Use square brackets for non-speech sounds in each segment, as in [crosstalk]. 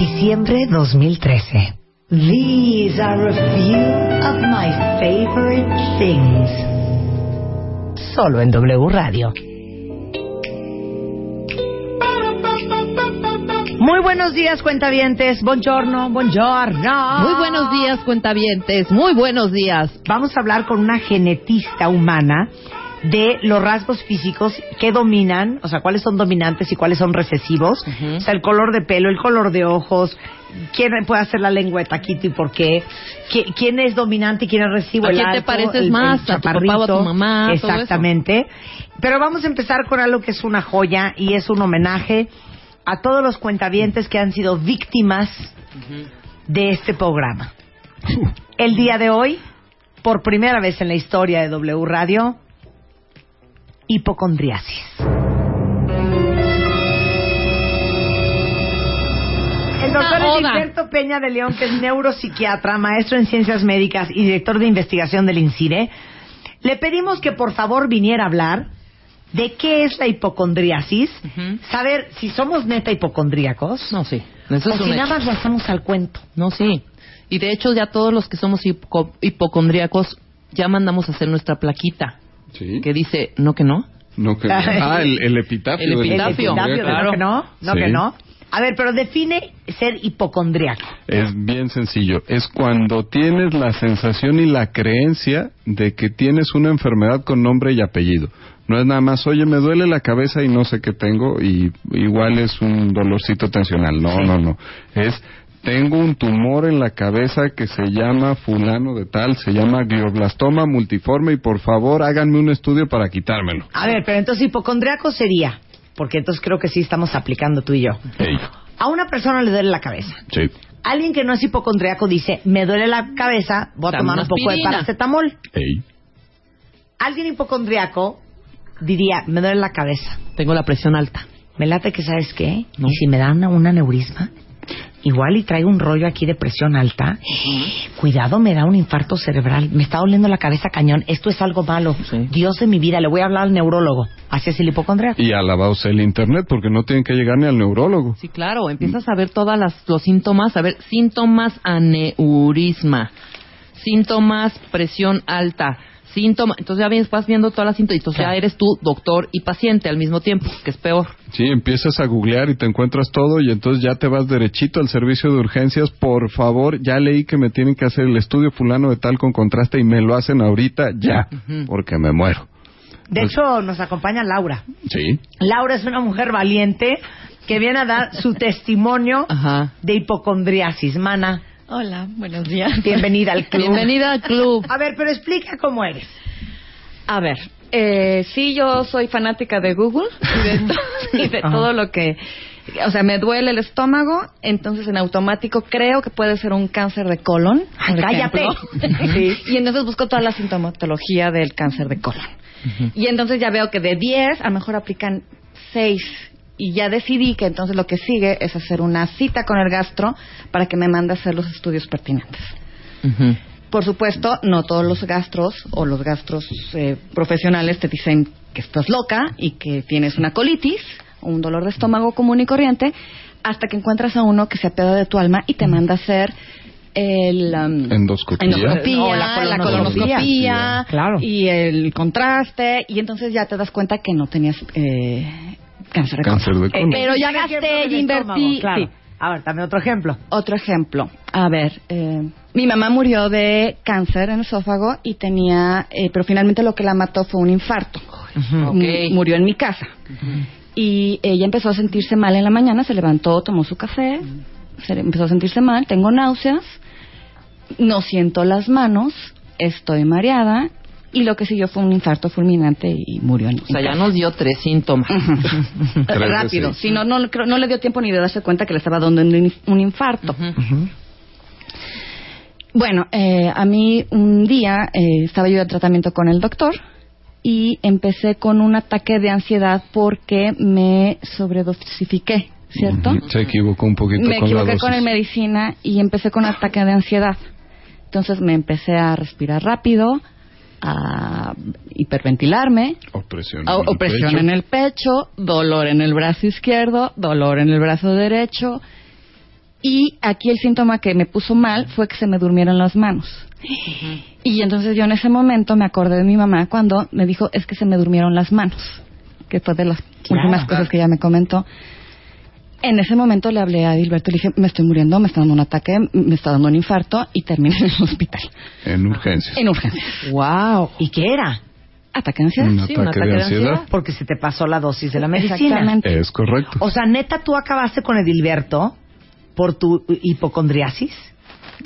Diciembre 2013. These are a few of my favorite things. Solo en W Radio. Muy buenos días, cuentavientes. Buongiorno, buongiorno. Muy buenos días, cuentavientes. Muy buenos días. Vamos a hablar con una genetista humana de los rasgos físicos que dominan, o sea, cuáles son dominantes y cuáles son recesivos. O sea, el color de pelo, el color de ojos, quién puede hacer la lengua de taquito y por qué, Qui- quién es dominante y quién es recesivo. ¿A el quién te pareces el- el más? ¿A tu papá o a tu mamá? Exactamente. Pero vamos a empezar con algo que es una joya y es un homenaje a todos los cuentavientes que han sido víctimas de este programa. El día de hoy, por primera vez en la historia de W Radio, hipocondriasis. El doctor. Heriberto Peña de León, que es neuropsiquiatra, maestro en ciencias médicas y director de investigación del INCIRE, le pedimos que por favor viniera a hablar de qué es la hipocondriasis, saber si somos neta hipocondríacos No, sí. Eso o es si nada hecho. más lo hacemos al cuento. No, sí. Y de hecho ya todos los que somos hipo- hipocondríacos ya mandamos a hacer nuestra plaquita Sí. que dice, no que no. No, que... [laughs] Ah, el, el epitafio. El epitafio. El epitafio, hipocondríaco. ¿no que no? ¿No Sí. que no? A ver, pero define ser hipocondríaco. Es bien sencillo. Es cuando tienes la sensación y la creencia de que tienes una enfermedad con nombre y apellido. No es nada más, oye, me duele la cabeza y no sé qué tengo y igual es un dolorcito tensional. No, no, no. Es, tengo un tumor en la cabeza que se llama fulano de tal, se llama glioblastoma multiforme y por favor háganme un estudio para quitármelo. A ver, pero entonces hipocondriaco sería, porque entonces creo que sí estamos aplicando tú y yo. A una persona le duele la cabeza. sí. Alguien que no es hipocondriaco dice, me duele la cabeza, voy a tomar un poco de paracetamol. Alguien hipocondriaco diría, me duele la cabeza. Tengo la presión alta. Me late que, ¿sabes qué? No. Y si me da una, un aneurisma, igual y traigo un rollo aquí de presión alta, cuidado, me da un infarto cerebral, me está doliendo la cabeza cañón, esto es algo malo. Sí. Dios de mi vida, le voy a hablar al neurólogo. Así es el hipocondriaco. Y alabaos el internet porque no tienen que llegar ni al neurólogo. Sí, claro. Empiezas a ver todos los síntomas. A ver, síntomas aneurisma. Síntomas presión alta. Síntomas. Entonces ya vienes, vas viendo todas las síntomas. Entonces Claro. ya eres tú doctor y paciente al mismo tiempo, que es peor. Sí, empiezas a googlear y te encuentras todo y entonces ya te vas derechito al servicio de urgencias. Por favor, ya leí que me tienen que hacer el estudio fulano de tal con contraste y me lo hacen ahorita ya, porque me muero. De Pues- hecho, nos acompaña Laura. Sí. Laura es una mujer valiente que viene a dar su testimonio Ajá. de hipocondriasis. Mana, Hola, buenos días. bienvenida al [laughs] club. Bienvenida al club. A ver, pero explica cómo eres. A ver, eh, sí, yo soy fanática de Google y de, [laughs] to- [laughs] y de Ajá. todo lo que... O sea, me duele el estómago, entonces en automático creo que puede ser un cáncer de colon. Ay, cállate. Sí. Y entonces busco toda la sintomatología del cáncer de colon. Y entonces ya veo que de 10 a lo mejor aplican 6. Y ya decidí que entonces lo que sigue es hacer una cita con el gastro para que me mande a hacer los estudios pertinentes. Por supuesto, no todos los gastros o los gastros eh, profesionales te dicen que estás loca y que tienes una colitis o un dolor de estómago común y corriente, hasta que encuentras a uno que se apega de tu alma y te manda a hacer el um, Endoscopía. endoscopía, No, la colonoscopía, Claro. y el contraste, y entonces ya te das cuenta que no tenías eh, cáncer de Cáncer colon. de colon. Pero ya gasté del y estómago, invertí. Claro. sí. A ver, dame otro ejemplo. Otro ejemplo. A ver, eh, mi mamá murió de cáncer en el esófago y tenía, eh, pero finalmente lo que la mató fue un infarto. M- Murió en mi casa. Y ella empezó a sentirse mal en la mañana, se levantó, tomó su café, se empezó a sentirse mal, tengo náuseas, no siento las manos, estoy mareada y lo que siguió fue un infarto fulminante y murió en O sea, ya nos dio tres síntomas. [laughs] Rápido. Si no, no, creo- no le dio tiempo ni de darse cuenta que le estaba dando un, in- un infarto. Bueno, eh, a mí un día eh, estaba yo de tratamiento con el doctor y empecé con un ataque de ansiedad porque me sobredosifiqué, ¿cierto? Ujú, Se equivocó un poquito Me con la equivoqué dosis. con la medicina y empecé con un ataque de ansiedad. Entonces me empecé a respirar rápido, a hiperventilarme, Opresión. o- en el opresión pecho. en el pecho, dolor en el brazo izquierdo, dolor en el brazo derecho. Y aquí el síntoma que me puso mal fue que se me durmieron las manos. Y entonces yo en ese momento me acordé de mi mamá cuando me dijo, es que se me durmieron las manos, que fue de las últimas cosas que ella me comentó. En ese momento le hablé a Dilberto y le dije, me estoy muriendo, me está dando un ataque, me está dando un infarto y terminé en el hospital, En urgencias. en urgencias. Wow. ¿Y qué era? Ataque de ansiedad. Un Sí, ataque, un ataque de de ansiedad. ansiedad. Porque se te pasó la dosis de la medicina. Exactamente. Es correcto. O sea, neta, tú acabaste con Edilberto por tu hipocondriasis.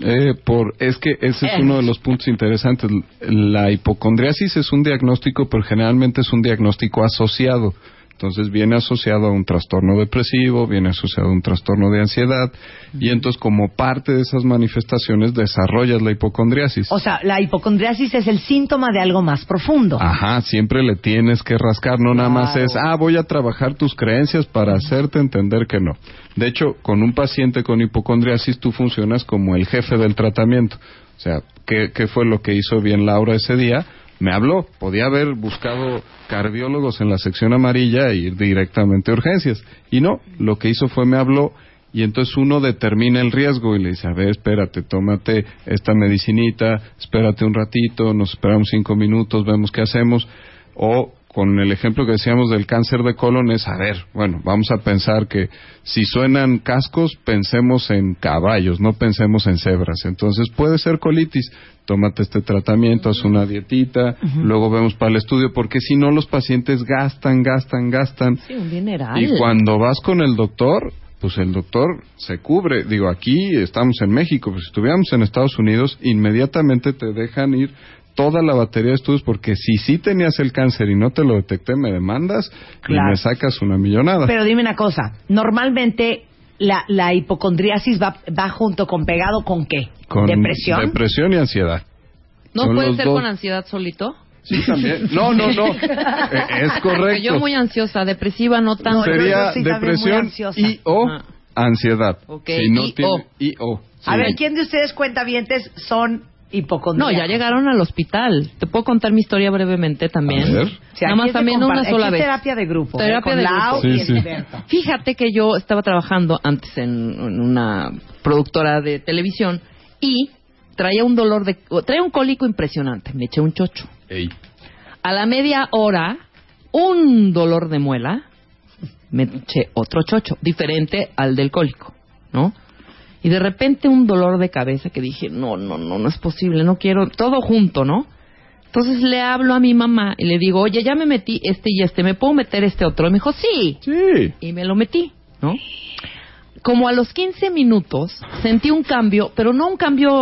Eh, por, es que ese es uno de los puntos interesantes. La hipocondriasis es un diagnóstico, pero generalmente es un diagnóstico asociado. Entonces viene asociado a un trastorno depresivo, viene asociado a un trastorno de ansiedad, y entonces como parte de esas manifestaciones desarrollas la hipocondriasis. O sea, la hipocondriasis es el síntoma de algo más profundo. Ajá, siempre le tienes que rascar, no nada más es, ah, voy a trabajar tus creencias para hacerte entender que no. De hecho, con un paciente con hipocondriasis tú funcionas como el jefe del tratamiento. O sea, ¿qué, qué fue lo que hizo bien Laura ese día? Me habló, podía haber buscado cardiólogos en la sección amarilla e ir directamente a urgencias. Y no, lo que hizo fue me habló y entonces uno determina el riesgo y le dice, a ver, espérate, tómate esta medicinita, espérate un ratito, nos esperamos cinco minutos, vemos qué hacemos. O con el ejemplo que decíamos del cáncer de colon es, a ver, bueno, vamos a pensar que si suenan cascos, pensemos en caballos, no pensemos en cebras. Entonces puede ser colitis, tómate este tratamiento, haz una dietita, luego vemos para el estudio, porque si no los pacientes gastan, gastan, gastan. Sí, un dineral. Y cuando vas con el doctor, pues el doctor se cubre. Digo, aquí estamos en México, pues si estuviéramos en Estados Unidos, inmediatamente te dejan ir toda la batería de estudios porque si sí tenías el cáncer y no te lo detecté, me demandas Claro. y me sacas una millonada. Pero dime una cosa, normalmente la, la hipocondriasis va, va junto con pegado con qué? Con ¿Depresión? Depresión y ansiedad. ¿No Son puede los ser dos. con ansiedad solito? Sí, también. No, no, no. [laughs] Eh, es correcto. yo muy ansiosa, depresiva no tanto. No, Sería yo sí depresión ansiosa. y o Ajá. ansiedad. Ok, Si no y tiene- o. y o. A ver, ¿quién de ustedes cuentavientes son No, ya llegaron al hospital. ¿Te puedo contar mi historia brevemente también? A ver. Sí, Nada aquí más también una sola vez. terapia de grupo. ¿eh? Terapia con de Lau grupo. y Sí, sí. Fíjate que yo estaba trabajando antes en, en una productora de televisión y traía un dolor de... traía un cólico impresionante. Me eché un chocho. Ey. A la media hora, un dolor de muela, me eché otro chocho, diferente al del cólico, ¿no? Y de repente un dolor de cabeza que dije, no, no, no, no es posible, no quiero, todo junto, ¿no? Entonces le hablo a mi mamá y le digo, oye, ya me metí este y este, ¿me puedo meter este otro? Y me dijo, sí. Sí. Y me lo metí, ¿no? Como a los 15 minutos sentí un cambio, pero no un cambio,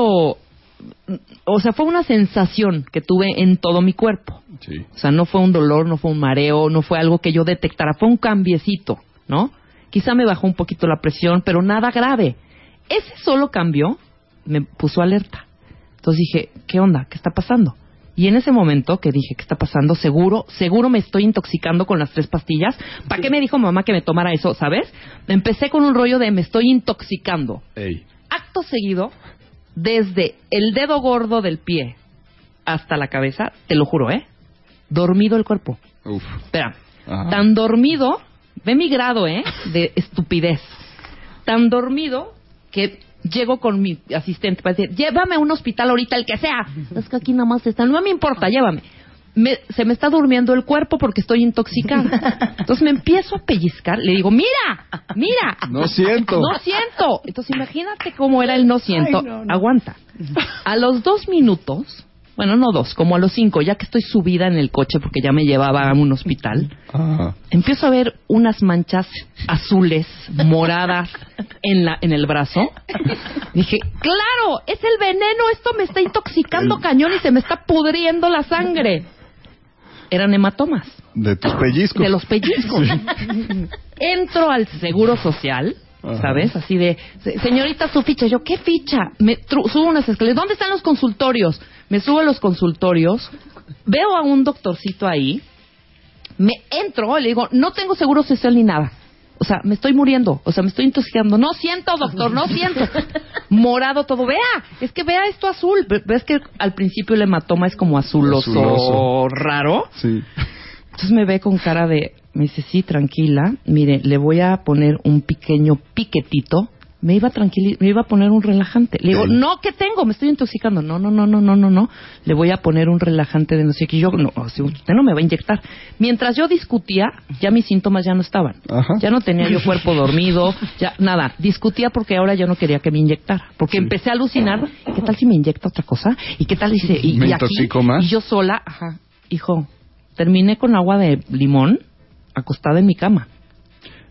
o sea, fue una sensación que tuve en todo mi cuerpo. Sí. O sea, no fue un dolor, no fue un mareo, no fue algo que yo detectara, fue un cambiecito, ¿no? Quizá me bajó un poquito la presión, pero nada grave. Ese solo cambio me puso alerta. Entonces dije, ¿qué onda? ¿Qué está pasando? Y en ese momento que dije, ¿qué está pasando? Seguro, seguro me estoy intoxicando con las tres pastillas. ¿Para qué me dijo mamá que me tomara eso, sabes? Empecé con un rollo de me estoy intoxicando. Ey. Acto seguido, desde el dedo gordo del pie hasta la cabeza, te lo juro, ¿eh? Dormido el cuerpo. Uf. Espera, Ajá. tan dormido, ve mi grado, ¿eh? De estupidez. Tan dormido que llego con mi asistente para decir, llévame a un hospital ahorita, el que sea. Es que aquí nada más están, no me importa, llévame. Me- se me está durmiendo el cuerpo porque estoy intoxicada. [laughs] Entonces me empiezo a pellizcar, le digo, mira, mira. No siento. No siento. Entonces imagínate cómo era el no siento. Ay, no, no. Aguanta. A los dos minutos bueno, no dos, como a los cinco, ya que estoy subida en el coche porque ya me llevaba a un hospital, Ah, empiezo a ver unas manchas azules, moradas en la en el brazo. Dije, claro, es el veneno, esto me está intoxicando cañón y se me está pudriendo la sangre. Eran hematomas de tus pellizcos. de los pellizcos. Entro al seguro social. ¿sabes? Así de, "Se- señorita, su ficha. Yo, ¿qué ficha? Me subo unas escaleras. ¿Dónde están los consultorios? Me subo a los consultorios, veo a un doctorcito ahí, me entro y le digo, no tengo seguro social ni nada. O sea, me estoy muriendo, o sea, me estoy intoxicando. No siento, doctor, no siento. [laughs] Morado todo. Vea, es que vea esto azul. Ve- ¿Ves que al principio el hematoma es como azuloso, Azuloso. raro? Sí. Entonces me ve con cara de, me dice, sí, tranquila, mire, le voy a poner un pequeño piquetito. Me iba, tranquili me iba a poner un relajante. Le digo, no, ¿qué tengo? Me estoy intoxicando. No, no, no, no, no, no, no. Le voy a poner un relajante de no sé qué. Yo, no, usted no me va a inyectar. Mientras yo discutía, ya mis síntomas ya no estaban. Ajá. Ya no tenía yo cuerpo [laughs] dormido, ya nada. Discutía porque ahora ya no quería que me inyectara. Porque empecé a alucinar, ¿qué tal si me inyecta otra cosa? ¿Y qué tal dice? Y, ¿Me y aquí, más? Y yo sola, ajá, hijo, terminé con agua de limón acostada en mi cama.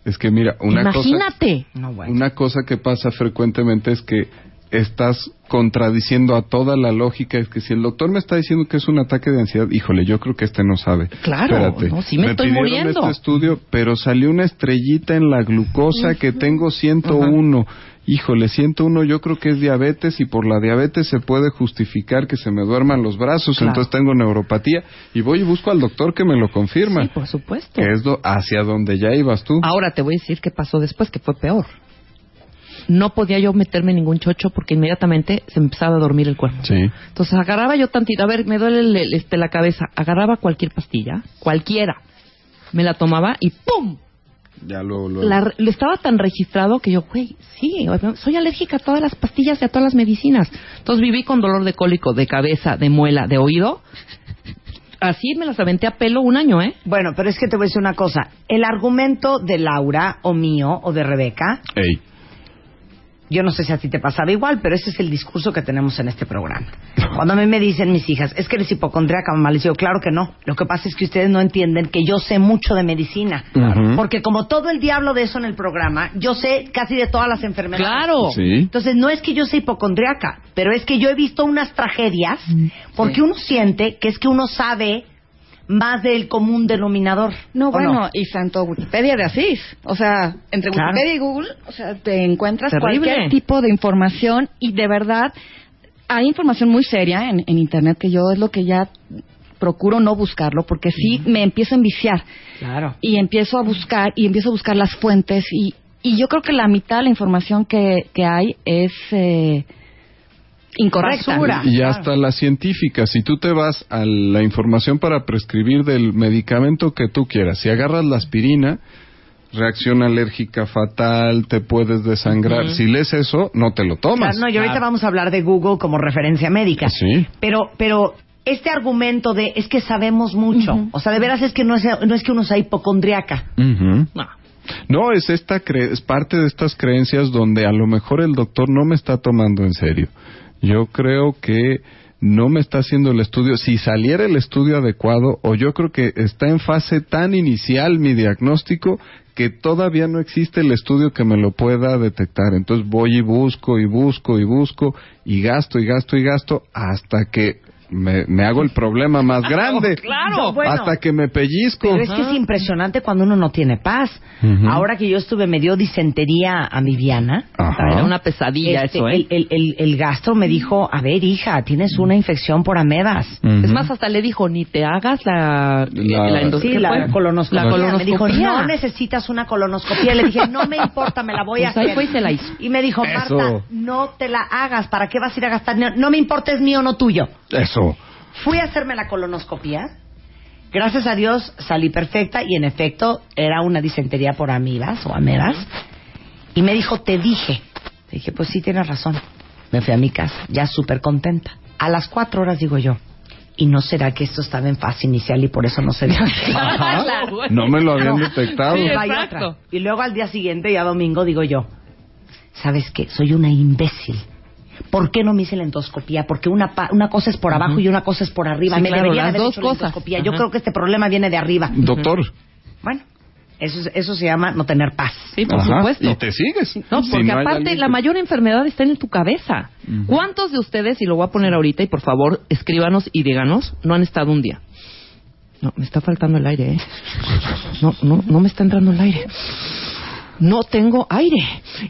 Es que mira, una cosa... Imagínate. No, bueno. Una cosa que pasa frecuentemente es que estás contradiciendo a toda la lógica. Es que si el doctor me está diciendo que es un ataque de ansiedad, híjole, yo creo que este no sabe. Claro, Espérate. no, sí me estoy pidieron muriendo. este estudio, pero salió una estrellita en la glucosa que tengo 101. Híjole, 101 yo creo que es diabetes y por la diabetes se puede justificar que se me duerman los brazos, Claro. entonces tengo neuropatía y voy y busco al doctor que me lo confirma. Sí, por supuesto. que es do- hacia donde ya ibas tú. Ahora te voy a decir qué pasó después, que fue peor. No podía yo meterme ningún chocho porque inmediatamente se me empezaba a dormir el cuerpo. Sí. Entonces agarraba yo tantito, a ver, me duele el- el- este, la cabeza, agarraba cualquier pastilla, cualquiera, me la tomaba y ¡pum! Ya lo, lo- La- lo estaba tan registrado que yo, güey, sí, soy alérgica a todas las pastillas y a todas las medicinas. Entonces viví con dolor de cólico, de cabeza, de muela, de oído. Así me las aventé a pelo un año, ¿eh? Bueno, pero es que te voy a decir una cosa. El argumento de Laura, o mío, o de Rebeca, Ey. Yo no sé si a ti te pasaba igual, pero ese es el discurso que tenemos en este programa. [laughs] Cuando a mí me dicen mis hijas, es que eres hipocondríaca, mamá, les digo, claro que no. Lo que pasa es que ustedes no entienden que yo sé mucho de medicina. Porque como todo el diablo de eso en el programa, yo sé casi de todas las enfermedades. Claro. Sí. Entonces, no es que yo sea hipocondriaca, pero es que yo he visto unas tragedias porque uno siente que es que uno sabe más del común denominador. No, ¿o bueno, y santo Wikipedia de Asís. O sea, entre Claro. Wikipedia y Google, o sea, te encuentras Terrible. cualquier tipo de información y de verdad hay información muy seria en, en Internet que yo es lo que ya procuro no buscarlo porque sí me empiezo a enviciar Claro. y empiezo a buscar y empiezo a buscar las fuentes y, y yo creo que la mitad de la información que, que hay es eh, incorrecta. Basura. Y Claro. hasta la científica, si tú te vas a la información para prescribir del medicamento que tú quieras, si agarras la aspirina, reacción alérgica fatal, te puedes desangrar. Si lees eso, no te lo tomas. Claro, no, y ahorita vamos a hablar de Google como referencia médica. Sí. Pero, pero este argumento de es que sabemos mucho, o sea, de veras es que no es, no es que uno sea hipocondriaca. No. No, es esta cre- es parte de estas creencias donde a lo mejor el doctor no me está tomando en serio. Yo creo que no me está haciendo el estudio. Si saliera el estudio adecuado, o yo creo que está en fase tan inicial mi diagnóstico que todavía no existe el estudio que me lo pueda detectar. Entonces voy y busco y busco y busco y gasto y gasto y gasto hasta que me, me hago el problema más grande. claro. No, bueno. hasta que me pellizco. Pero es que es impresionante cuando uno no tiene paz. Ahora que yo estuve, me dio disentería amibiana. Ajá. Era una pesadilla Este, eso, ¿eh? el, el, el, el gastro me dijo, a ver, hija, tienes una infección por amebas. Es más, hasta le dijo, ni te hagas la, La- la, colonoscopia. La colonoscopia. Me dijo, no necesitas una colonoscopia. Le dije, no me importa, me la voy a Pues ahí hacer. fue y se la hizo. Y me dijo, Eso. Marta, no te la hagas. ¿Para qué vas a ir a gastar? No me importa, es mío, no tuyo. Eso. Fui a hacerme la colonoscopia. Gracias a Dios salí perfecta y en efecto era una disentería por amibas o amebas. Y me dijo, te dije. Le dije, pues sí, tienes razón. Me fui a mi casa, ya súper contenta. A las cuatro horas digo yo, ¿y no será que esto estaba en fase inicial y por eso no se dio? [laughs] [laughs] No me lo habían detectado. Sí. Y luego al día siguiente, ya domingo, digo yo, ¿sabes qué? Soy una imbécil. ¿Por qué no me hice la endoscopía? Porque una, pa- una cosa es por abajo y una cosa es por arriba. Sí, me claro, deberían las haber dos hecho la cosas. Yo creo que este problema viene de arriba. Doctor. Bueno, eso, es- eso se llama no tener paz. Sí, por Ajá, supuesto. Y te sigues. No, Si porque hay aparte alguien la mayor enfermedad está en tu cabeza. ¿Cuántos de ustedes, y lo voy a poner ahorita, y por favor escríbanos y díganos, no han estado un día? No, me está faltando el aire, ¿eh? No, no, no me está entrando el aire. No tengo aire.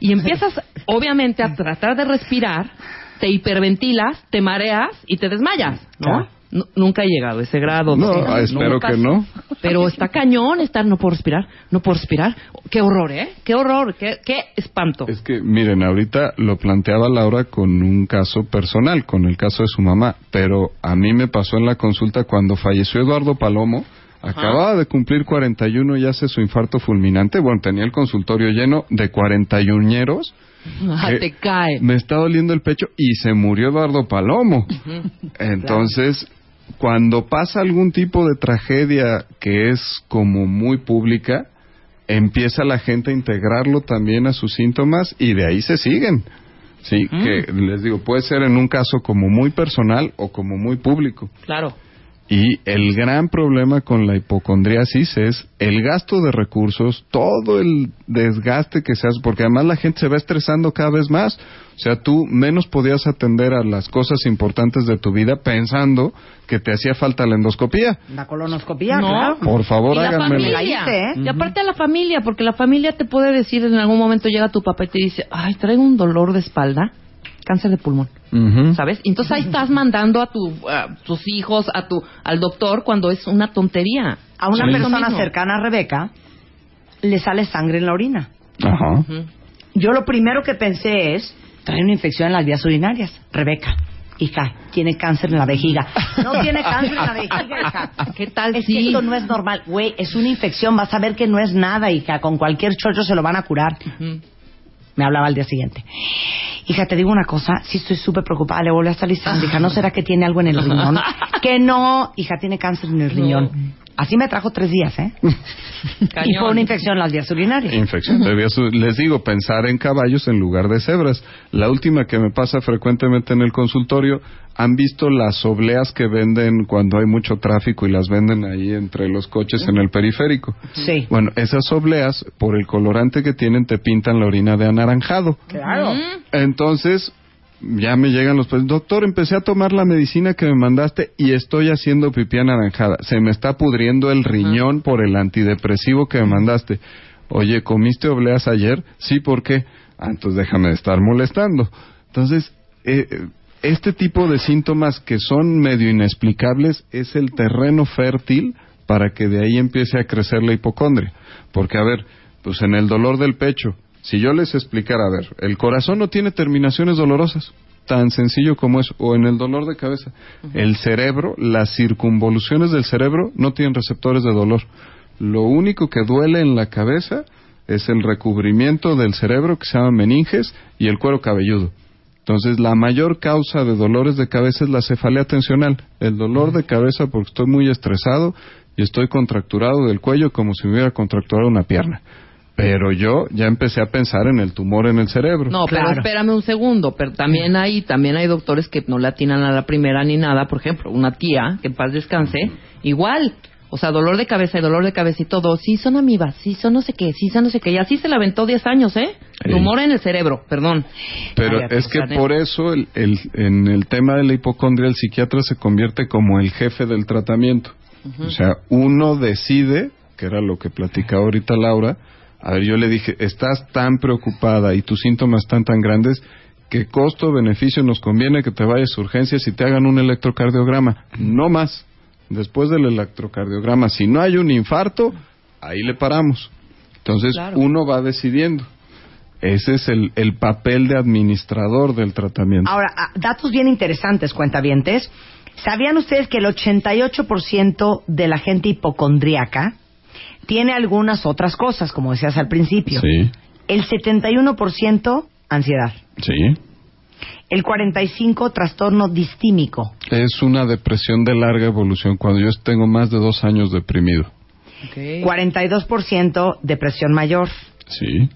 Y empiezas, obviamente, a tratar de respirar, te hiperventilas, te mareas y te desmayas, ¿no? Nunca he llegado a ese grado. No, de- espero me que no. Pero está cañón estar, no puedo respirar, no puedo respirar. Qué horror, ¿eh? Qué horror, qué, qué espanto. Es que, miren, ahorita lo planteaba Laura con un caso personal, con el caso de su mamá, pero a mí me pasó en la consulta cuando falleció Eduardo Palomo, acababa de cumplir 41 y hace su infarto fulminante, bueno, tenía el consultorio lleno de 41ñeros, Ah, Eh, te cae. me está doliendo el pecho y se murió Eduardo Palomo. Entonces, cuando pasa algún tipo de tragedia que es como muy pública, empieza la gente a integrarlo también a sus síntomas y de ahí se siguen. Sí, que les digo, puede ser en un caso como muy personal o como muy público. Claro. Y el gran problema con la hipocondriasis es el gasto de recursos, todo el desgaste que se hace, porque además la gente se va estresando cada vez más. O sea, tú menos podías atender a las cosas importantes de tu vida pensando que te hacía falta la endoscopía. La colonoscopía, No. claro. Por favor, y la familia. hice, ¿eh? Y aparte a la familia, porque la familia te puede decir en algún momento llega tu papá y te dice, ay, traigo un dolor de espalda, cáncer de pulmón. ¿sabes? Entonces ahí estás mandando a, tu, a tus hijos, a tu, al doctor cuando es una tontería. A una Sí. persona cercana a Rebeca le sale sangre en la orina. Ajá. Yo lo primero que pensé es, trae una infección en las vías urinarias. Rebeca, hija, tiene cáncer en la vejiga. No tiene cáncer en la vejiga, hija. [laughs] ¿Qué tal Es que esto no es normal. Güey, es una infección. Vas a ver que no es nada, hija. Con cualquier chocho se lo van a curar. Ujú. Me hablaba al día siguiente. Hija, te digo una cosa, sí estoy súper preocupada, le volvió a salir. Hija, ¿no [laughs] será que tiene algo en el riñón? [laughs] que no, hija, tiene cáncer en el riñón. Así me trajo tres días, ¿eh? Y fue una infección en las vías urinarias. Infección de vías Les digo, pensar en caballos en lugar de cebras. La última que me pasa frecuentemente en el consultorio, ¿han visto las obleas que venden cuando hay mucho tráfico y las venden ahí entre los coches en el periférico? Sí. Bueno, esas obleas, por el colorante que tienen, te pintan la orina de anaranjado. Claro. Entonces, ya me llegan los. Doctor, empecé a tomar la medicina que me mandaste y estoy haciendo pipí anaranjada. Se me está pudriendo el riñón por el antidepresivo que me mandaste. Oye, ¿comiste obleas ayer? Sí, ¿por qué? Ah, entonces déjame de estar molestando. Entonces, eh, este tipo de síntomas que son medio inexplicables es el terreno fértil para que de ahí empiece a crecer la hipocondria. Porque, a ver, pues en el dolor del pecho, si yo les explicara, a ver, el corazón no tiene terminaciones dolorosas, tan sencillo como es, o en el dolor de cabeza, el cerebro, las circunvoluciones del cerebro no tienen receptores de dolor. Lo único que duele en la cabeza es el recubrimiento del cerebro que se llama meninges y el cuero cabelludo. Entonces, la mayor causa de dolores de cabeza es la cefalea tensional, el dolor de cabeza porque estoy muy estresado y estoy contracturado del cuello como si me hubiera contracturado una pierna. Pero yo ya empecé a pensar en el tumor en el cerebro. No, pero Claro. espérame un segundo. Pero también hay, también hay doctores que no le atinan a la primera ni nada. Por ejemplo, una tía, que en paz descanse, igual. O sea, dolor de cabeza y dolor de cabeza y todo. Sí, son amibas, sí, son no sé qué, sí, son no sé qué. Y así se la aventó 10 años, ¿eh? Tumor en el cerebro, perdón. Pero es que por eso el, el- en el tema de la hipocondria el psiquiatra se convierte como el jefe del tratamiento. O sea, uno decide, que era lo que platicaba ahorita Laura, a ver, yo le dije, estás tan preocupada y tus síntomas están tan grandes, ¿qué costo-beneficio nos conviene que te vayas a urgencias y te hagan un electrocardiograma? No más. Después del electrocardiograma, si no hay un infarto, ahí le paramos. Entonces, Claro. uno va decidiendo. Ese es el, el papel de administrador del tratamiento. Ahora, ah, datos bien interesantes, cuentavientes. ¿Sabían ustedes que el 88% de la gente hipocondríaca tiene algunas otras cosas, como decías al principio? Sí, El 71% ansiedad. sí. El 45% trastorno distímico. Es una depresión de larga evolución cuando yo tengo más de dos años deprimido. Ok. 42% depresión mayor. Sí.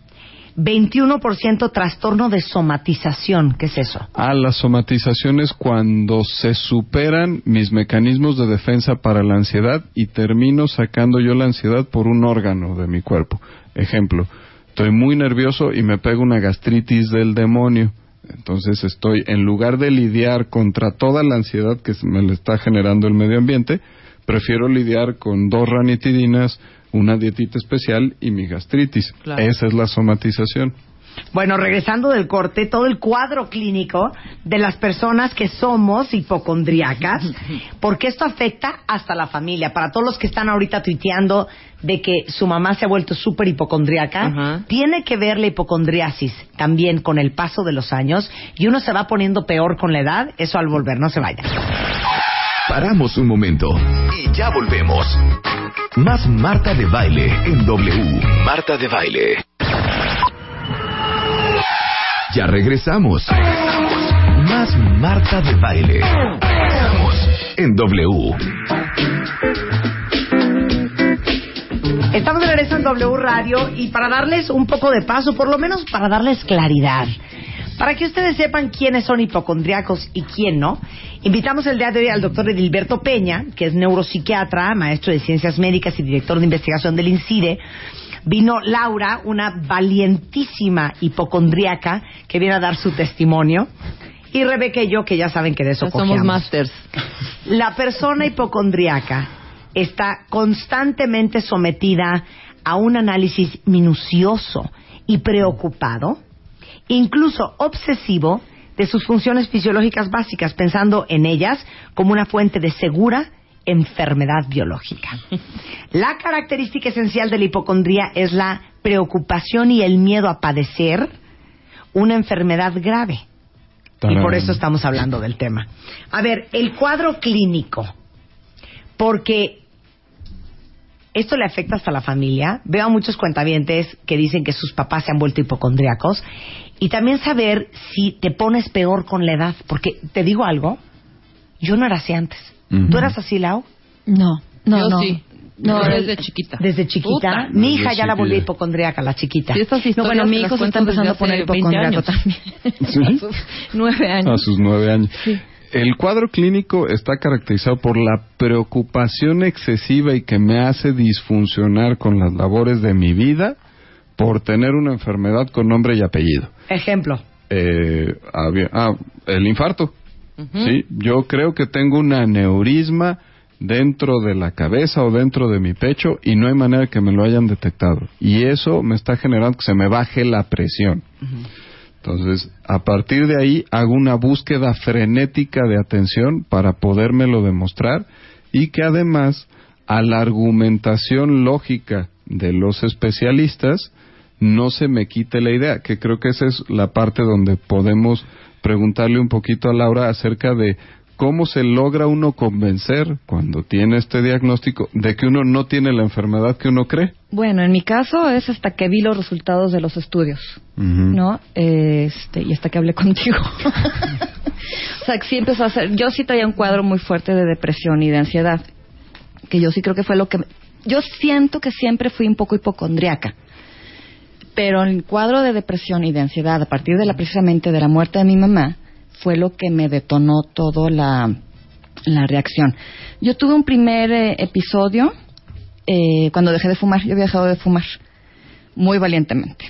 21% trastorno de somatización. ¿Qué es eso? Ah, la somatización es cuando se superan mis mecanismos de defensa para la ansiedad y termino sacando yo la ansiedad por un órgano de mi cuerpo. Ejemplo, estoy muy nervioso y me pego una gastritis del demonio. Entonces estoy, en lugar de lidiar contra toda la ansiedad que me le está generando el medio ambiente, prefiero lidiar con dos ranitidinas, una dietita especial y mi gastritis. Claro. Esa es la somatización. Bueno, regresando del corte, todo el cuadro clínico de las personas que somos hipocondriacas, [laughs] porque esto afecta hasta la familia. Para todos los que están ahorita tuiteando de que su mamá se ha vuelto súper hipocondriaca, tiene que ver la hipocondriasis también con el paso de los años y uno se va poniendo peor con la edad. Eso al volver, no se vaya. Paramos un momento y ya volvemos. Más Marta de Baile en W. Marta de Baile. Ya regresamos. Más Marta de Baile. Estamos en W. Estamos de regreso en W Radio y para darles un poco de paso, por lo menos para darles claridad, para que ustedes sepan quiénes son hipocondriacos y quién no, invitamos el día de hoy al doctor Edilberto Peña, que es neuropsiquiatra, maestro de ciencias médicas y director de investigación del INCIDE. Vino Laura, una valientísima hipocondriaca, que viene a dar su testimonio. Y Rebeca y yo, que ya saben que de eso somos masters. La persona hipocondriaca está constantemente sometida a un análisis minucioso y preocupado, incluso obsesivo, de sus funciones fisiológicas básicas, pensando en ellas como una fuente de segura enfermedad biológica. [laughs] La característica esencial de la hipocondría es la preocupación y el miedo a padecer una enfermedad grave. Y por eso estamos hablando del tema. A ver, el cuadro clínico. Porque esto le afecta hasta la familia. Veo a muchos cuentavientes que dicen que sus papás se han vuelto hipocondriacos. Y también saber si te pones peor con la edad. Porque te digo algo, yo no era así antes. Ujú. ¿Tú eras así, Lau? No, no, Yo no. sí. No, el- desde chiquita. Desde chiquita. Puta. Mi hija ya la volví chiquita. hipocondriaca, la chiquita. Y estas No, bueno, mi hijo se está empezando a poner hace 20 hipocondriaco años. también. [laughs] ¿Sí? A sus nueve A años. sus nueve años. El cuadro clínico está caracterizado por la preocupación excesiva y que me hace disfuncionar con las labores de mi vida por tener una enfermedad con nombre y apellido. Ejemplo. Eh, había- ah, el infarto. Sí, yo creo que tengo un aneurisma dentro de la cabeza o dentro de mi pecho y no hay manera que me lo hayan detectado. Y eso me está generando que se me baje la presión. Entonces, a partir de ahí hago una búsqueda frenética de atención para podérmelo demostrar y que además a la argumentación lógica de los especialistas no se me quite la idea, que creo que esa es la parte donde podemos preguntarle un poquito a Laura acerca de cómo se logra uno convencer cuando tiene este diagnóstico de que uno no tiene la enfermedad que uno cree. Bueno, en mi caso es hasta que vi los resultados de los estudios. ¿no? Este, y hasta que hablé [laughs] contigo. o sea, que sí empezó a hacer. Yo sí traía un cuadro muy fuerte de depresión y de ansiedad, que yo sí creo que fue lo que. Yo siento que siempre fui un poco hipocondriaca. Pero el cuadro de depresión y de ansiedad, a partir de la precisamente de la muerte de mi mamá, fue lo que me detonó toda la, la reacción. Yo tuve un primer eh, episodio eh, cuando dejé de fumar. Yo había dejado de fumar muy valientemente.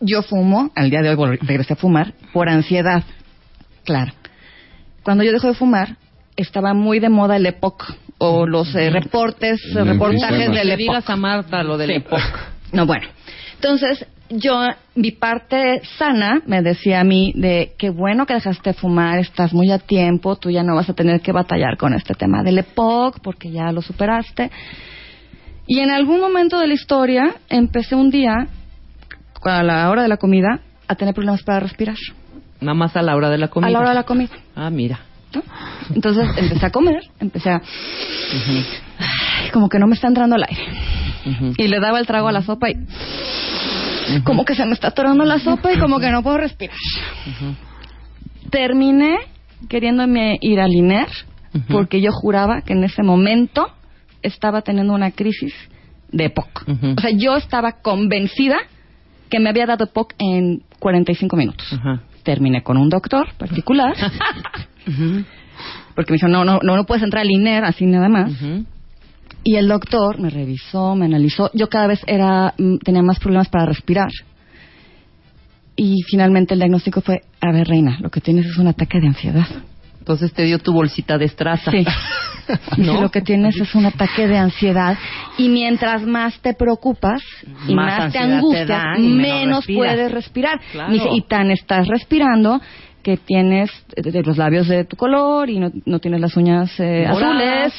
Yo fumo, al día de hoy regresé a fumar, por ansiedad, claro. Cuando yo dejo de fumar, estaba muy de moda el EPOC, o los eh, reportes, El reportajes del EPOC. digas a Marta lo del Sí. EPOC. No, bueno. Entonces, yo, mi parte sana me decía a mí de qué bueno que dejaste de fumar, estás muy a tiempo, tú ya no vas a tener que batallar con este tema del EPOC porque ya lo superaste. Y en algún momento de la historia empecé un día, a la hora de la comida, a tener problemas para respirar. Nada más a la hora de la comida. A la hora de la comida. Ah, mira. ¿No? Entonces empecé a comer, empecé a... Ay, como que no me está entrando el aire. Y le daba el trago a la sopa y... Como que se me está atorando la sopa y como que no puedo respirar. Terminé queriéndome ir al INER porque yo juraba que en ese momento estaba teniendo una crisis de. Ujú. O sea, yo estaba convencida que me había dado EPOC en 45 minutos. Ajá. Terminé con un doctor particular. [laughs] Porque me dijo, no, no, no, no puedes entrar al INER así nada más. Y el doctor me revisó, me analizó. Yo cada vez era mm, tenía más problemas para respirar. Y finalmente el diagnóstico fue, a ver, reina, lo que tienes es un ataque de ansiedad. Entonces te dio tu bolsita de estraza. Sí. [laughs] [laughs] ¿No? Dice, Lo que tienes es un ataque de ansiedad y mientras más te preocupas y Más más, te angustias, da y menos puedes respirar. Claro. Y tan estás respirando que tienes eh, de los labios de tu color y no, no tienes las uñas eh, azules.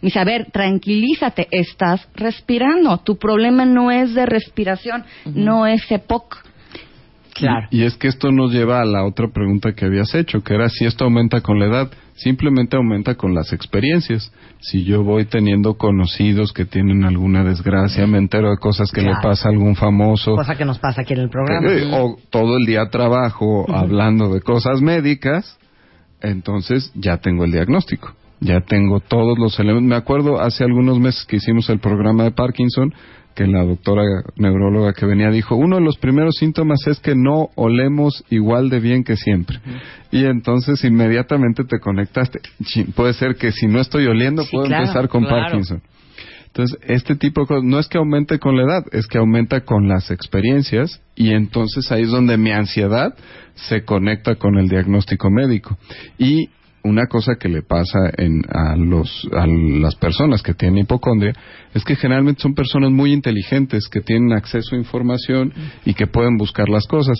dice, a ver, tranquilízate, estás respirando. Tu problema no es de respiración, no es EPOC. Claro. Y es que esto nos lleva a la otra pregunta que habías hecho, que era si esto aumenta con la edad. Simplemente aumenta con las experiencias. Si yo voy teniendo conocidos que tienen alguna desgracia, me entero de cosas que Claro. le pasa a algún famoso, Cosa que nos pasa aquí en el programa. eh, o todo el día trabajo hablando de cosas médicas, entonces ya tengo el diagnóstico. Ya tengo todos los elementos. Me acuerdo hace algunos meses que hicimos el programa de Parkinson, que la doctora neuróloga que venía dijo, uno de los primeros síntomas es que no olemos igual de bien que siempre. Y entonces inmediatamente te conectaste. Puede ser que si no estoy oliendo, Sí, puedo claro, empezar con claro. Parkinson. Entonces, este tipo de cosas no es que aumente con la edad, es que aumenta con las experiencias y entonces ahí es donde mi ansiedad se conecta con el diagnóstico médico. Y una cosa que le pasa en, a, los, las personas que tienen hipocondria es que generalmente son personas muy inteligentes que tienen acceso a información y que pueden buscar las cosas.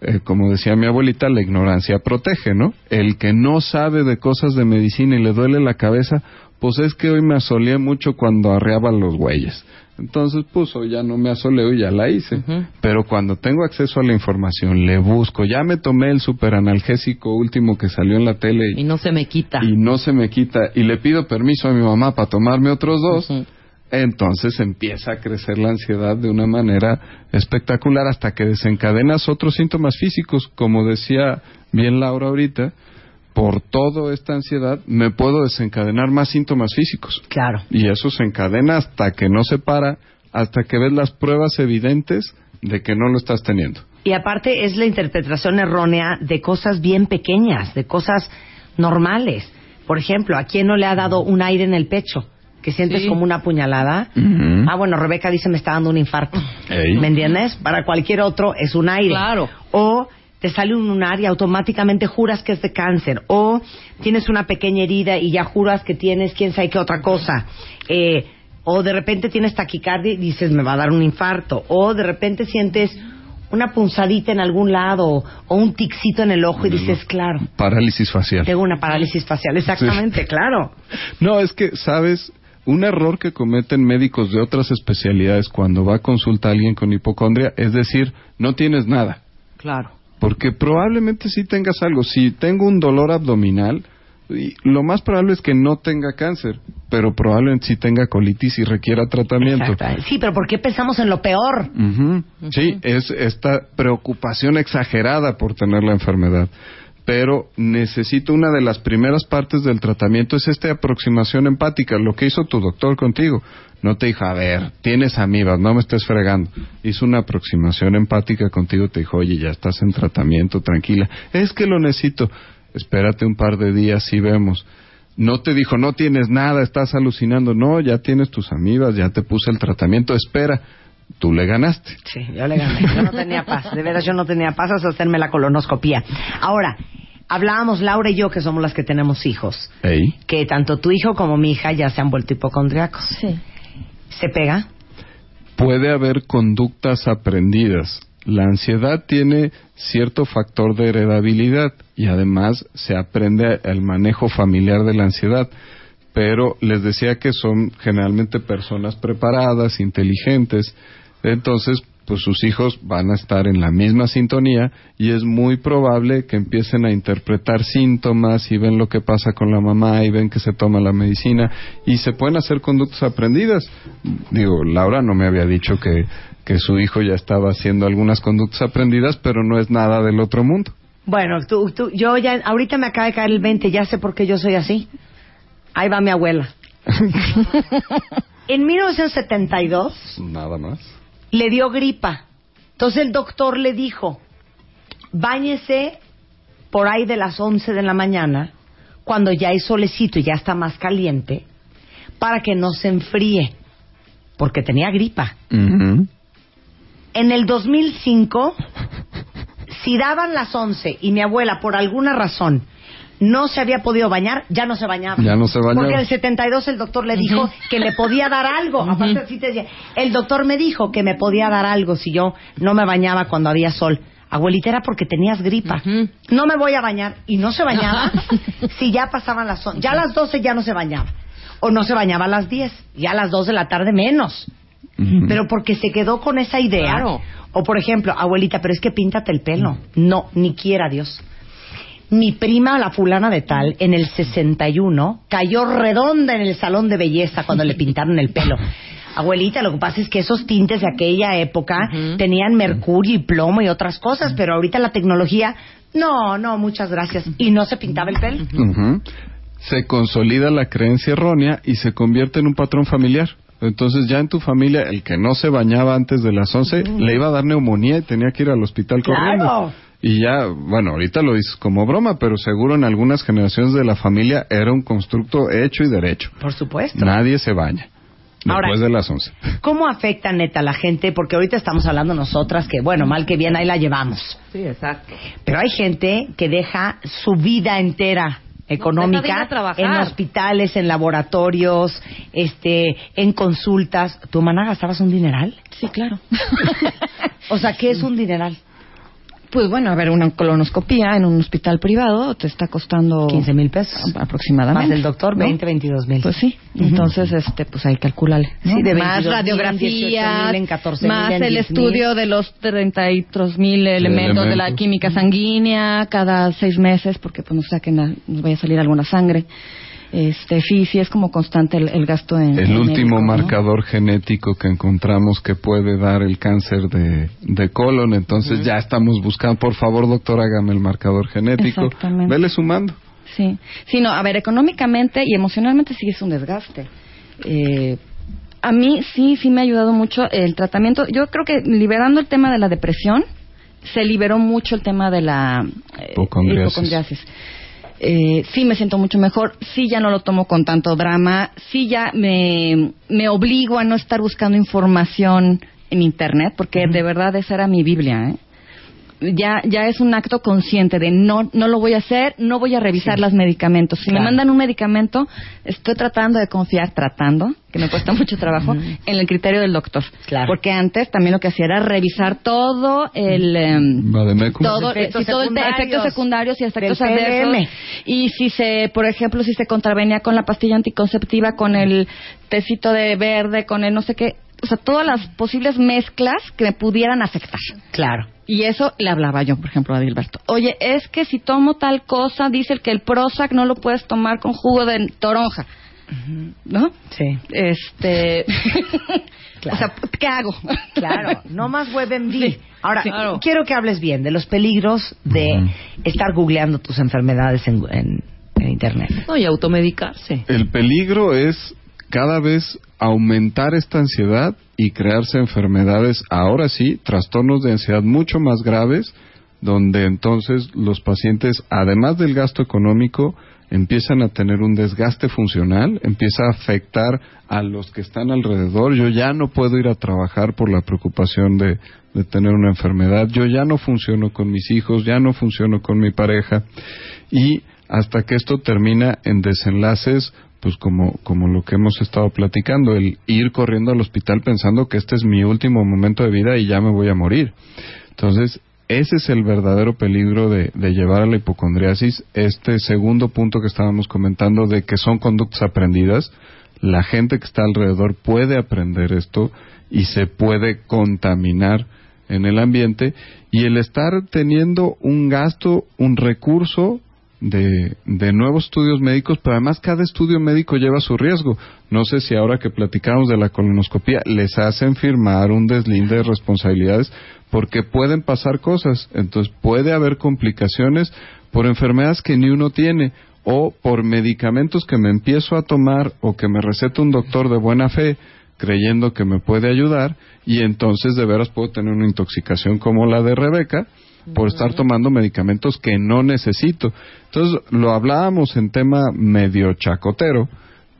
Eh, como decía mi abuelita, la ignorancia protege, ¿no? El que no sabe de cosas de medicina y le duele la cabeza, pues es que hoy me asoleé mucho cuando arreaba los güeyes. Entonces, pues hoy ya no me asoleo y ya la hice. Pero cuando tengo acceso a la información, le busco, ya me tomé el superanalgésico último que salió en la tele Y no se me quita. y no se me quita y le pido permiso a mi mamá para tomarme otros dos, entonces empieza a crecer la ansiedad de una manera espectacular hasta que desencadenas otros síntomas físicos, como decía bien Laura ahorita, por toda esta ansiedad me puedo desencadenar más síntomas físicos. Claro. Y eso se encadena hasta que no se para, hasta que ves las pruebas evidentes de que no lo estás teniendo. Y aparte es la interpretación errónea de cosas bien pequeñas, de cosas normales. Por ejemplo, ¿a quién no le ha dado un aire en el pecho? Que sientes Sí. como una puñalada. Ah, bueno, Rebeca dice me está dando un infarto. ¿Me entiendes? Para cualquier otro es un aire. Claro. O te sale un lunar y automáticamente juras que es de cáncer. O tienes una pequeña herida y ya juras que tienes quién sabe qué otra cosa. Eh, o de repente tienes taquicardia y dices me va a dar un infarto. O de repente sientes una punzadita en algún lado o un ticito en el ojo y dices, claro, Parálisis facial. tengo una parálisis facial. Exactamente, claro. [laughs] No, es que, ¿sabes? Un error que cometen médicos de otras especialidades cuando va a consulta a alguien con hipocondria es decir, no tienes nada. Claro. Porque probablemente sí tengas algo. Si tengo un dolor abdominal, y lo más probable es que no tenga cáncer, pero probablemente sí tenga colitis y requiera tratamiento. Exacto. Sí, pero ¿por qué pensamos en lo peor? Ujú. Sí, es esta preocupación exagerada por tener la enfermedad. Pero necesito una de las primeras partes del tratamiento es esta aproximación empática, lo que hizo tu doctor contigo. No te dijo, a ver, tienes amibas, no me estés fregando. Hizo una aproximación empática contigo, te dijo, oye, ya estás en tratamiento, tranquila. Es que lo necesito. Espérate un par de días y vemos. No te dijo, no tienes nada, estás alucinando. No, ya tienes tus amibas, ya te puse el tratamiento, espera. Tú le ganaste. Sí, yo le gané. Yo no tenía paz. De veras, yo no tenía paz hasta hacerme la colonoscopía. Ahora, hablábamos Laura y yo, que somos las que tenemos hijos, Ey. que tanto tu hijo como mi hija ya se han vuelto hipocondriacos. Sí. ¿Se pega? puede haber conductas aprendidas. La ansiedad tiene cierto factor de heredabilidad y además se aprende el manejo familiar de la ansiedad. Pero les decía que son generalmente personas preparadas, inteligentes. Entonces, pues sus hijos van a estar en la misma sintonía y es muy probable que empiecen a interpretar síntomas y ven lo que pasa con la mamá y ven que se toma la medicina y se pueden hacer conductas aprendidas. Digo, Laura no me había dicho que, que su hijo ya estaba haciendo algunas conductas aprendidas, pero no es nada del otro mundo. Bueno, tú, tú, yo ya, ahorita me acaba de caer el 20, ya sé por qué yo soy así. Ahí va mi abuela. [laughs] en 1972 Nada más. Le dio gripa Entonces el doctor le dijo, báñese por ahí de las 11 de la mañana, cuando ya hay solecito y ya está más caliente, para que no se enfríe, porque tenía gripa. Ujú. En el 2005, si daban las 11 y mi abuela, por alguna razón, no se había podido bañar, ya no se bañaba. Ya no se bañaba. Porque en el 72 el doctor le dijo que le podía dar algo. Aparte, así te decía, el doctor me dijo que me podía dar algo si yo no me bañaba cuando había sol. Abuelita, era porque tenías gripa. No me voy a bañar. Y no se bañaba [laughs] si ya pasaban las 11. Ya a las 12 ya no se bañaba. O no se bañaba a las 10. Ya a las 2 de la tarde menos. Pero porque se quedó con esa idea. Claro. O por ejemplo, abuelita, pero es que píntate el pelo. No, ni quiera Dios. Mi prima, la fulana de tal, en el 61, cayó redonda en el salón de belleza cuando le pintaron el pelo. [laughs] Abuelita, lo que pasa es que esos tintes de aquella época tenían mercurio y plomo y otras cosas, pero ahorita la tecnología, no, no, muchas gracias. Y no se pintaba el pelo. Se consolida la creencia errónea y se convierte en un patrón familiar. Entonces ya en tu familia, el que no se bañaba antes de las 11, le iba a dar neumonía y tenía que ir al hospital Claro. corriendo. Y ya, bueno, ahorita lo dices como broma, pero seguro en algunas generaciones de la familia era un constructo hecho y derecho. Por supuesto. Nadie se baña Ahora- después de las 11. [laughs] ¿Cómo afecta neta a la gente? Porque ahorita estamos hablando nosotras que, bueno, mal que bien, ahí la llevamos. Sí, exacto. Pero hay gente que deja su vida entera económica trabajar. en hospitales, en laboratorios, este, en consultas. ¿Tu hermana gastabas un dineral? Sí, claro. [laughs] O sea, ¿qué es un dineral? Pues bueno, a ver, una colonoscopía en un hospital privado te está costando 15 mil pesos. aproximadamente. Más el doctor, ¿no? 20, 22 mil. Pues sí, entonces este pues hay que calcularle. ¿no? Sí, de más 22,000 en radiografías, 18,000 en 14,000 más en el 10,000. estudio de los 33 mil elementos de la Elementos. química sanguínea cada seis meses, porque pues nos saquen, a- nos vaya a salir alguna sangre. Este, sí, sí es como constante el, el gasto en El en último médico, ¿no? marcador genético que encontramos que puede dar el cáncer de, de colon, entonces ya estamos buscando, por favor doctor, hágame el marcador genético. Vele sumando. Sí, sí, no, a ver, económicamente y emocionalmente sí es un desgaste. Eh, a mí sí, sí me ha ayudado mucho el tratamiento. Yo creo que liberando el tema de la depresión, se liberó mucho el tema de la eh, Hipocondriasis. Eh, sí me siento mucho mejor, sí ya no lo tomo con tanto drama, sí ya me, me obligo a no estar buscando información en internet, porque de verdad esa era mi Biblia, ¿eh? Ya ya es un acto consciente de no no lo voy a hacer, no voy a revisar los medicamentos. Si Claro. me mandan un medicamento, estoy tratando de confiar, tratando, que me cuesta [laughs] mucho trabajo, en el criterio del doctor. Claro. Porque antes también lo que hacía era revisar todo el Vademecum. todo, efectos sí, todo el efectos secundarios y efectos del adversos. Y si se, por ejemplo, si se contravenía con la pastilla anticonceptiva, con el tecito de verde, con el no sé qué, o sea, todas las posibles mezclas que me pudieran afectar. Claro. Y eso le hablaba yo, por ejemplo, a Dilberto. Oye, es que si tomo tal cosa, dice el que el Prozac no lo puedes tomar con jugo de toronja. ¿No? Sí. Este. [laughs] Claro. O sea, ¿qué hago? Claro, no más WebMD. Sí, Ahora, sí. Claro. quiero que hables bien de los peligros de estar googleando tus enfermedades en, en- en Internet. No, y automedicarse. El peligro es cada vez aumentar esta ansiedad y crearse enfermedades, ahora sí, trastornos de ansiedad mucho más graves, donde entonces los pacientes, además del gasto económico, empiezan a tener un desgaste funcional, empieza a afectar a los que están alrededor. Yo ya no puedo ir a trabajar por la preocupación de, de tener una enfermedad, yo ya no funciono con mis hijos, ya no funciono con mi pareja y hasta que esto termina en desenlaces pues como, como lo que hemos estado platicando, el ir corriendo al hospital pensando que este es mi último momento de vida y ya me voy a morir. Entonces, ese es el verdadero peligro de, de llevar a la hipocondriasis. Este segundo punto que estábamos comentando de que son conductas aprendidas, la gente que está alrededor puede aprender esto y se puede contaminar en el ambiente y el estar teniendo un gasto, un recurso de, de nuevos estudios médicos, pero además cada estudio médico lleva su riesgo. No sé si ahora que platicamos de la colonoscopia les hacen firmar un deslinde de responsabilidades porque pueden pasar cosas. Entonces puede haber complicaciones por enfermedades que ni uno tiene o por medicamentos que me empiezo a tomar o que me receta un doctor de buena fe creyendo que me puede ayudar y entonces de veras puedo tener una intoxicación como la de Rebeca por estar tomando medicamentos que no necesito. Entonces lo hablábamos en tema medio chacotero,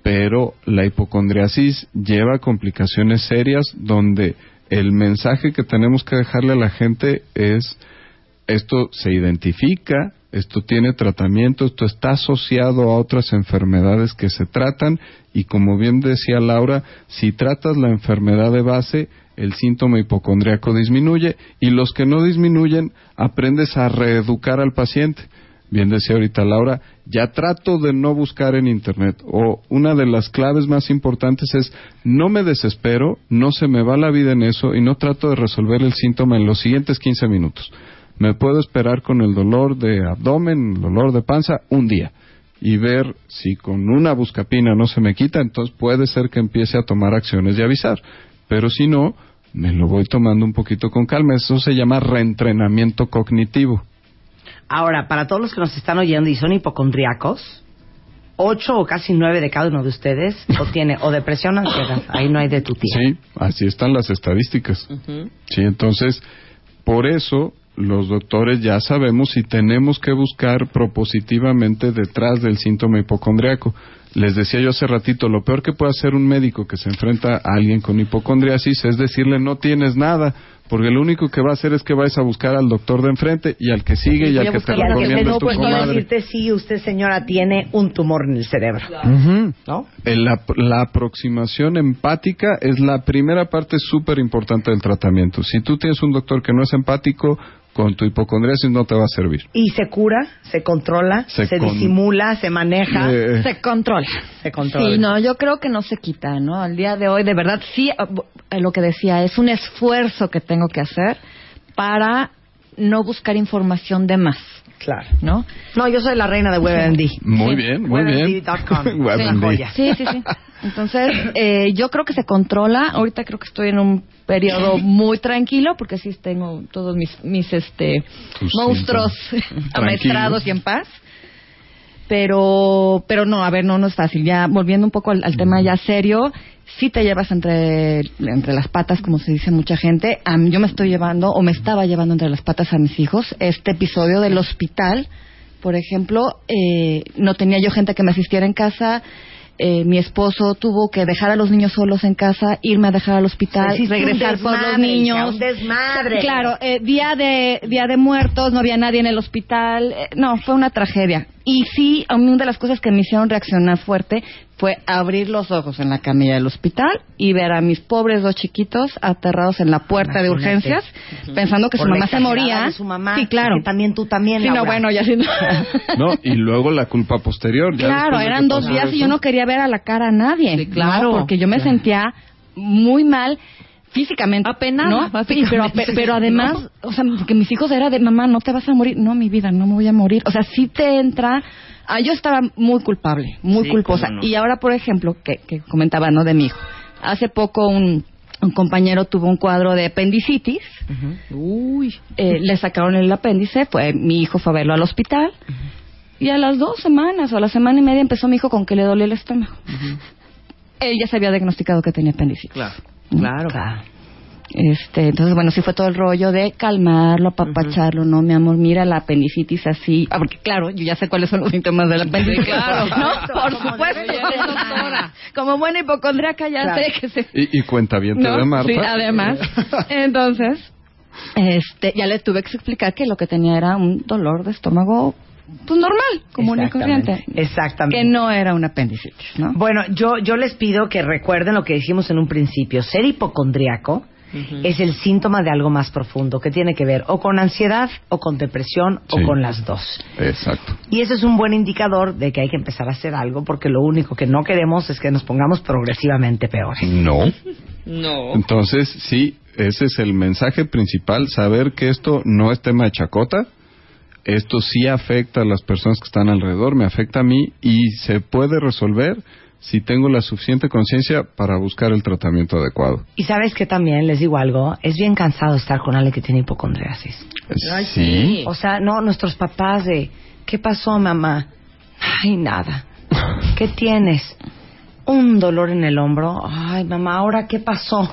pero la hipocondriasis lleva complicaciones serias donde el mensaje que tenemos que dejarle a la gente es esto se identifica, esto tiene tratamiento, esto está asociado a otras enfermedades que se tratan y como bien decía Laura, si tratas la enfermedad de base, el síntoma hipocondriaco disminuye y los que no disminuyen aprendes a reeducar al paciente. Bien decía ahorita Laura, ya trato de no buscar en Internet. O una de las claves más importantes es no me desespero, no se me va la vida en eso y no trato de resolver el síntoma en los siguientes 15 minutos. Me puedo esperar con el dolor de abdomen, el dolor de panza, un día y ver si con una buscapina no se me quita, entonces puede ser que empiece a tomar acciones y avisar. Pero si no, me lo voy tomando un poquito con calma. Eso se llama reentrenamiento cognitivo. Ahora, para todos los que nos están oyendo y son hipocondriacos, ocho o casi nueve de cada uno de ustedes o [laughs] tiene o depresión o ansiedad. Ahí no hay de tu tía. Sí, así están las estadísticas. Sí, entonces, por eso los doctores ya sabemos si tenemos que buscar propositivamente detrás del síntoma hipocondriaco. Les decía yo hace ratito, lo peor que puede hacer un médico que se enfrenta a alguien con hipocondriasis es decirle no tienes nada, porque lo único que va a hacer es que vais a buscar al doctor de enfrente y al que sigue y, al que te recomienda no es tu puedo comadre. decirte sí, usted señora tiene un tumor en el cerebro. Ujú. ¿No? El- La, la aproximación empática es la primera parte súper importante del tratamiento. Si tú tienes un doctor que no es empático, con tu hipocondriasis no te va a servir. Y se cura, se controla, se, Se con- disimula, se maneja, Eh, Se controla. se controla. Sí, no, yo creo que no se quita, ¿no? Al día de hoy, de verdad, sí, eh, lo que decía, es un esfuerzo que tengo que hacer para no buscar información de más, Claro. ¿no? No, yo soy la reina de WebMD. muy bien, muy bien. [laughs] WebMD. Sí, sí, sí. Entonces, eh, yo creo que se controla. Ahorita creo que estoy en un periodo muy tranquilo porque sí tengo todos mis, mis este, Tus monstruos síntomas. [laughs] amaestrados y en paz. Pero, pero no, a ver, no, no es fácil. Ya volviendo un poco al, al tema ya serio, sí te llevas entre, entre las patas, como se dice mucha gente. A mí- yo me estoy llevando, o me estaba llevando entre las patas a mis hijos. Este episodio del hospital, por ejemplo, eh, no tenía yo gente que me asistiera en casa. Eh, mi esposo tuvo que dejar a los niños solos en casa, irme a dejar al hospital, regresar por los niños. hija, un desmadre. Claro, eh, día de día de muertos, no había nadie en el hospital. eh, no, fue una tragedia. Y sí, a mí una de las cosas que me hicieron reaccionar fuerte fue abrir los ojos en la camilla del hospital y ver a mis pobres dos chiquitos aterrados en la puerta de urgencias, pensando que Por su mamá se moría. su mamá, sí, claro. que también tú también, Sí, no, bueno, ya sí. no. [laughs] No, y luego la culpa posterior. ya Claro, eran dos días y yo no quería ver a la cara a nadie. Sí, claro. ¿no? Porque yo me sentía muy mal físicamente. Sí, pero, pero además, o sea, que mis hijos era de mamá, no te vas a morir. No, mi vida, no me voy a morir. O sea, sí te entra. Ah, yo estaba muy culpable, muy Sí, culposa. no. Y ahora, por ejemplo, que, que comentaba, ¿no? De mi hijo. Hace poco un, un compañero tuvo un cuadro de apendicitis. Uy. Eh, le sacaron el apéndice, fue mi hijo fue a verlo al hospital y a las dos semanas o a la semana y media empezó mi hijo con que le dolía el estómago. Él ya se había diagnosticado que tenía apendicitis. Claro. Claro. Este, entonces, bueno, sí fue todo el rollo de calmarlo, apapacharlo, no, mi amor, mira la apendicitis así. Ah, porque claro, yo ya sé cuáles son los síntomas de la apendicitis. claro. [laughs] ¿no? Por Como supuesto. Como buena hipocondriaca ya Claro. sé que se... Y, y cuenta bien ¿no? de Marta. Sí, además. [laughs] Entonces, este, ya le tuve que explicar que lo que tenía era un dolor de estómago, pues normal, común y corriente. Exactamente. Que no era una apendicitis, ¿no? Bueno, yo, yo les pido que recuerden lo que dijimos en un principio. Ser hipocondriaco es el síntoma de algo más profundo que tiene que ver o con ansiedad o con depresión Sí. o con las dos. Exacto. Y ese es un buen indicador de que hay que empezar a hacer algo porque lo único que no queremos es que nos pongamos progresivamente peores. No. No. Entonces, sí, ese es el mensaje principal, saber que esto no es tema de chacota, esto sí afecta a las personas que están alrededor, me afecta a mí y se puede resolver si tengo la suficiente conciencia para buscar el tratamiento adecuado. Y sabes que también, les digo algo, es bien cansado estar con alguien que tiene hipocondriasis. sí. O sea, no, nuestros papás de, ¿qué pasó, mamá? Ay, nada. [laughs] ¿Qué tienes? un dolor en el hombro. Ay, mamá, ¿ahora qué pasó?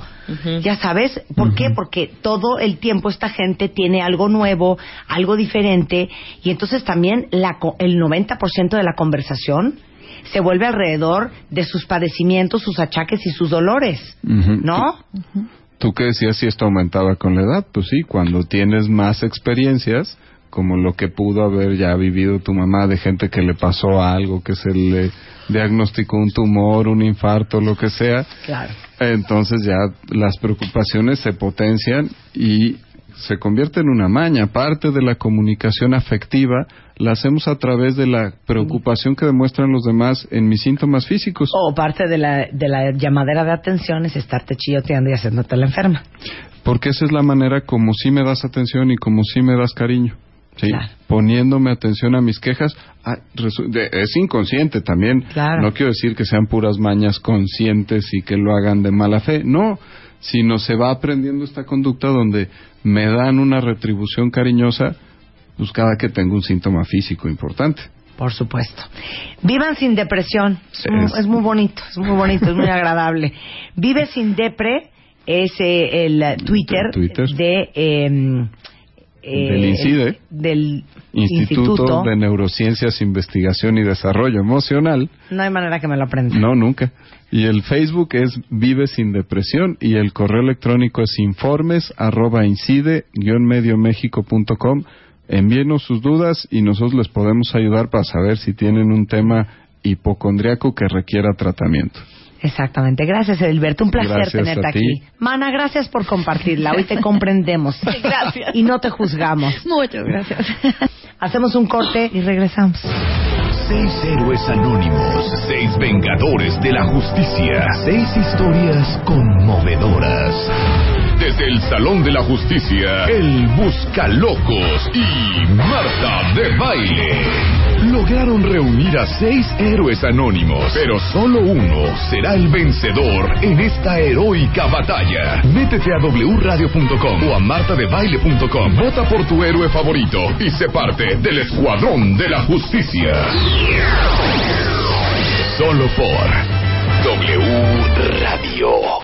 Ya sabes, ¿por qué? Porque todo el tiempo esta gente tiene algo nuevo, algo diferente, y entonces también la, co- el 90% de la conversación se vuelve alrededor de sus padecimientos, sus achaques y sus dolores. ¿no? ¿Tú qué decías si esto aumentaba con la edad? Pues sí, cuando tienes más experiencias, como lo que pudo haber ya vivido tu mamá de gente que le pasó algo, que se le diagnosticó un tumor, un infarto, lo que sea, Claro. entonces ya las preocupaciones se potencian y se convierte en una maña. Parte de la comunicación afectiva la hacemos a través de la preocupación que demuestran los demás en mis síntomas físicos. O parte de la, de la llamadera de atención es estarte chilloteando y haciéndote la enferma. Porque esa es la manera como sí me das atención y como sí me das cariño. ¿sí? Claro. Poniéndome atención a mis quejas. Ah, es inconsciente también. Claro. No quiero decir que sean puras mañas conscientes y que lo hagan de mala fe. No, sino se va aprendiendo esta conducta donde me dan una retribución cariñosa pues cada que tengo un síntoma físico importante. Por supuesto. Vivan sin depresión. Es, muy- Es- es muy bonito, es muy bonito, es muy agradable. Vive sin depre es eh, el eh, Twitter, Twitter. de em, eh, Del INCIDE. el- del Instituto, instituto. de Neurociencias, Investigación y Desarrollo Emocional. No hay manera que me lo aprenda. No, nunca. Y el Facebook es Vive sin Depresión y el correo electrónico es informes arroba incide guion medioméxico.com. Envíenos sus dudas y nosotros les podemos ayudar para saber si tienen un tema hipocondriaco que requiera tratamiento. Exactamente. Gracias, Edilberto. Un placer Gracias tenerte a ti. aquí. Mana, gracias por compartirla. Hoy te comprendemos. [laughs] Gracias. Y no te juzgamos. Muchas gracias. [laughs] Hacemos un corte y regresamos. Seis héroes anónimos, seis vengadores de la justicia, seis historias conmovedoras. Desde el Salón de la Justicia, el Buscalocos y Marta de Baile lograron reunir a seis héroes anónimos, pero solo uno será el vencedor en esta heroica batalla. Métete a wradio.com o a martadebaile.com. Vota por tu héroe favorito y sé parte del Escuadrón de la Justicia. Solo por W Radio.